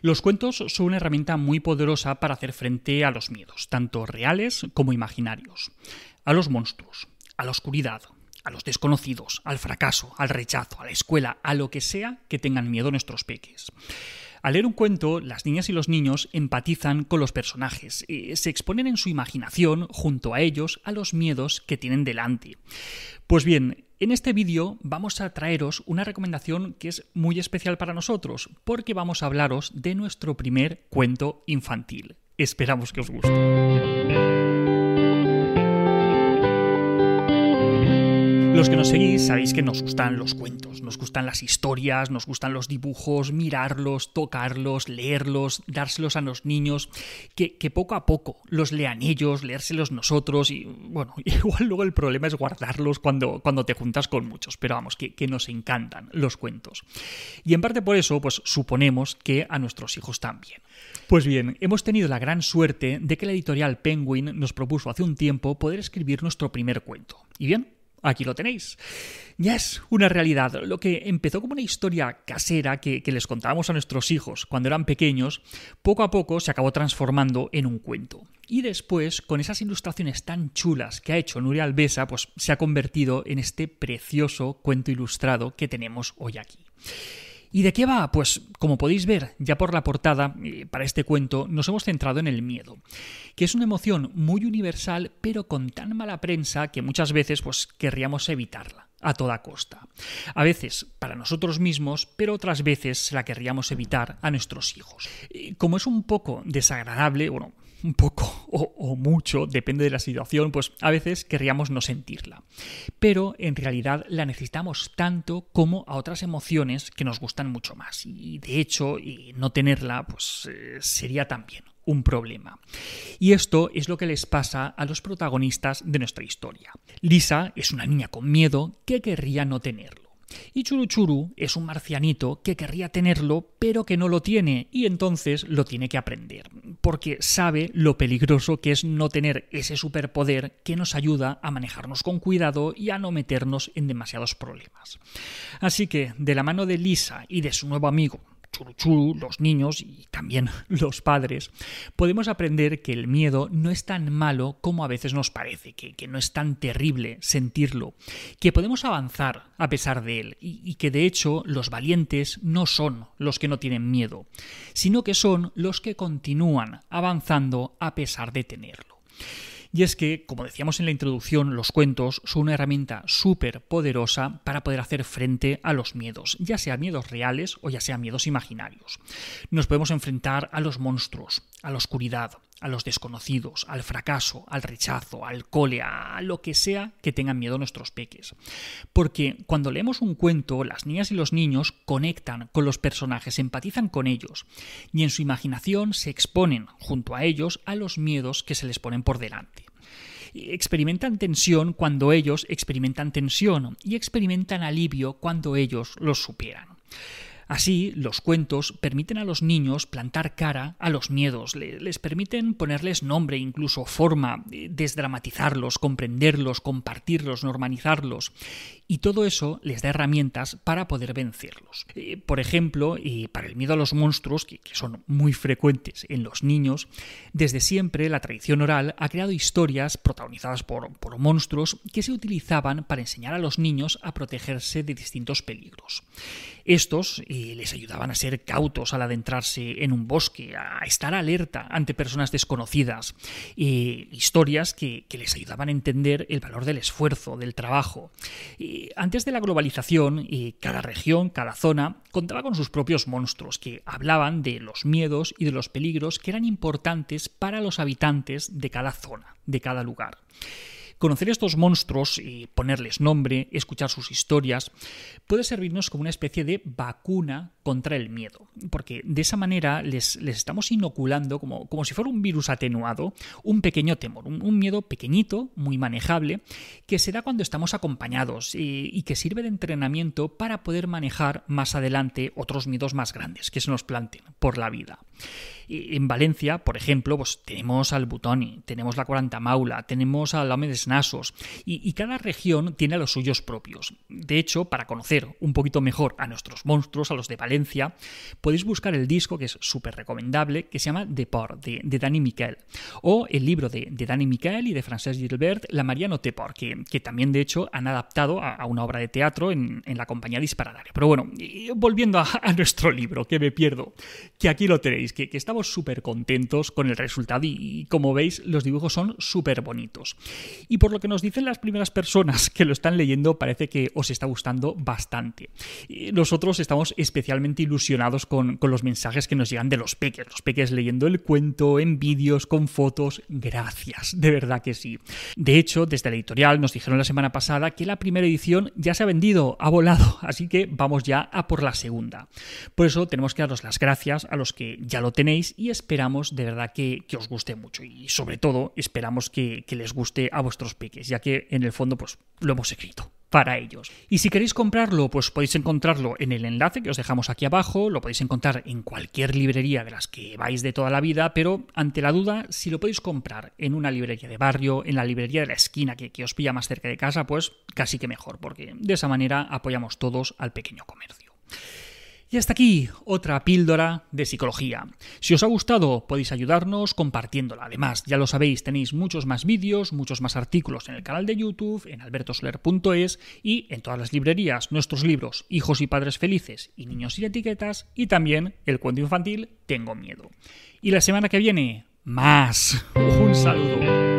Los cuentos son una herramienta muy poderosa para hacer frente a los miedos, tanto reales como imaginarios, a los monstruos, a la oscuridad, a los desconocidos, al fracaso, al rechazo, a la escuela, a lo que sea que tengan miedo nuestros peques. Al leer un cuento, las niñas y los niños empatizan con los personajes, y se exponen en su imaginación, junto a ellos, a los miedos que tienen delante. Pues bien, en este vídeo vamos a traeros una recomendación que es muy especial para nosotros, porque vamos a hablaros de nuestro primer cuento infantil. Esperamos que os guste. Los que nos seguís sabéis que nos gustan los cuentos, nos gustan las historias, nos gustan los dibujos, mirarlos, tocarlos, leerlos, dárselos a los niños, que, poco a poco los lean ellos, leérselos nosotros y bueno, igual luego el problema es guardarlos cuando, cuando te juntas con muchos, pero vamos, que, que nos encantan los cuentos. Y en parte por eso, pues suponemos que a nuestros hijos también. Pues bien, hemos tenido la gran suerte de que la editorial Penguin nos propuso hace un tiempo poder escribir nuestro primer cuento. Y bien, Aquí lo tenéis. Ya es una realidad. Lo que empezó como una historia casera que, les contábamos a nuestros hijos cuando eran pequeños, poco a poco se acabó transformando en un cuento. Y después, con esas ilustraciones tan chulas que ha hecho Nuria Albesa, pues se ha convertido en este precioso cuento ilustrado que tenemos hoy aquí. ¿Y de qué va? Pues como podéis ver ya por la portada, eh, para este cuento nos hemos centrado en el miedo, que es una emoción muy universal pero con tan mala prensa que muchas veces pues querríamos evitarla a toda costa. A veces para nosotros mismos, pero otras veces la querríamos evitar a nuestros hijos. Como es un poco desagradable, bueno, un poco o, mucho, depende de la situación, pues a veces querríamos no sentirla. Pero en realidad la necesitamos tanto como a otras emociones que nos gustan mucho más. Y de hecho, no tenerla, pues eh, sería también un problema. Y esto es lo que les pasa a los protagonistas de nuestra historia. Lisa es una niña con miedo que querría no tenerlo. Y Churuchuru es un marcianito que querría tenerlo, pero que no lo tiene, y entonces lo tiene que aprender, porque sabe lo peligroso que es no tener ese superpoder que nos ayuda a manejarnos con cuidado y a no meternos en demasiados problemas. Así que, de la mano de Lisa y de su nuevo amigo, churuchuru, los niños y también los padres, podemos aprender que el miedo no es tan malo como a veces nos parece, que, no es tan terrible sentirlo, que podemos avanzar a pesar de él y que de hecho los valientes no son los que no tienen miedo, sino que son los que continúan avanzando a pesar de tenerlo. Y es que, como decíamos en la introducción, los cuentos son una herramienta súper poderosa para poder hacer frente a los miedos, ya sea miedos reales o ya sea miedos imaginarios. Nos podemos enfrentar a los monstruos, a la oscuridad, a los desconocidos, al fracaso, al rechazo, al cole, a lo que sea que tengan miedo nuestros peques. Porque cuando leemos un cuento, las niñas y los niños conectan con los personajes, empatizan con ellos y en su imaginación se exponen junto a ellos a los miedos que se les ponen por delante experimentan tensión cuando ellos experimentan tensión y experimentan alivio cuando ellos los superan. Así, los cuentos permiten a los niños plantar cara a los miedos, les permiten ponerles nombre, incluso forma, eh, desdramatizarlos, comprenderlos, compartirlos, normalizarlos. Y todo eso les da herramientas para poder vencerlos. Eh, por ejemplo, para el miedo a los monstruos, que, son muy frecuentes en los niños, desde siempre la tradición oral ha creado historias protagonizadas por, por monstruos que se utilizaban para enseñar a los niños a protegerse de distintos peligros. Estos les ayudaban a ser cautos al adentrarse en un bosque, a estar alerta ante personas desconocidas, historias que, les ayudaban a entender el valor del esfuerzo, del trabajo. antes de la globalización, cada región, cada zona, contaba con sus propios monstruos, que hablaban de los miedos y de los peligros que eran importantes para los habitantes de cada zona, de cada lugar. Conocer estos monstruos y ponerles nombre, escuchar sus historias, puede servirnos como una especie de vacuna contra el miedo, porque de esa manera les, estamos inoculando, como, como, si fuera un virus atenuado, un pequeño temor, un, miedo pequeñito, muy manejable, que se da cuando estamos acompañados y, que sirve de entrenamiento para poder manejar más adelante otros miedos más grandes que se nos planteen por la vida. En Valencia, por ejemplo, pues tenemos al Butoni, tenemos la Cuaranta Maula, tenemos al Lame de Nasos, y, cada región tiene a los suyos propios. De hecho, para conocer un poquito mejor a nuestros monstruos, a los de Valencia, podéis buscar el disco que es súper recomendable, que se llama Deport, de, de Dani Miquel, o el libro de, de Dani Miquel y de Francesc Gilbert, La Mariano Teport, que, que también de hecho han adaptado a, una obra de teatro en, la compañía Disparadaria. Pero bueno, volviendo a, nuestro libro, que me pierdo, que aquí lo tenéis, que, que estamos súper contentos con el resultado y, como veis los dibujos son súper bonitos. Y por lo que nos dicen las primeras personas que lo están leyendo parece que os está gustando bastante. Nosotros estamos especialmente ilusionados con, con los mensajes que nos llegan de los peques, los peques leyendo el cuento en vídeos, con fotos. Gracias, de verdad que sí. De hecho, desde la editorial nos dijeron la semana pasada que la primera edición ya se ha vendido, ha volado, así que vamos ya a por la segunda. Por eso tenemos que daros las gracias a los que ya lo tenéis y esperamos de verdad que, os guste mucho y sobre todo esperamos que, les guste a vuestros peques, ya que en el fondo pues lo hemos escrito para ellos. Y si queréis comprarlo, pues podéis encontrarlo en el enlace que os dejamos aquí abajo, lo podéis encontrar en cualquier librería de las que vais de toda la vida, pero ante la duda, si lo podéis comprar en una librería de barrio, en la librería de la esquina que, que os pilla más cerca de casa, pues casi que mejor, porque de esa manera apoyamos todos al pequeño comercio. Y hasta aquí otra píldora de psicología. Si os ha gustado podéis ayudarnos compartiéndola. Además, ya lo sabéis, tenéis muchos más vídeos, muchos más artículos en el canal de YouTube, en albertosoler.es y en todas las librerías nuestros libros Hijos y Padres Felices y Niños y Etiquetas y también el cuento infantil Tengo Miedo. Y la semana que viene, más. Un saludo.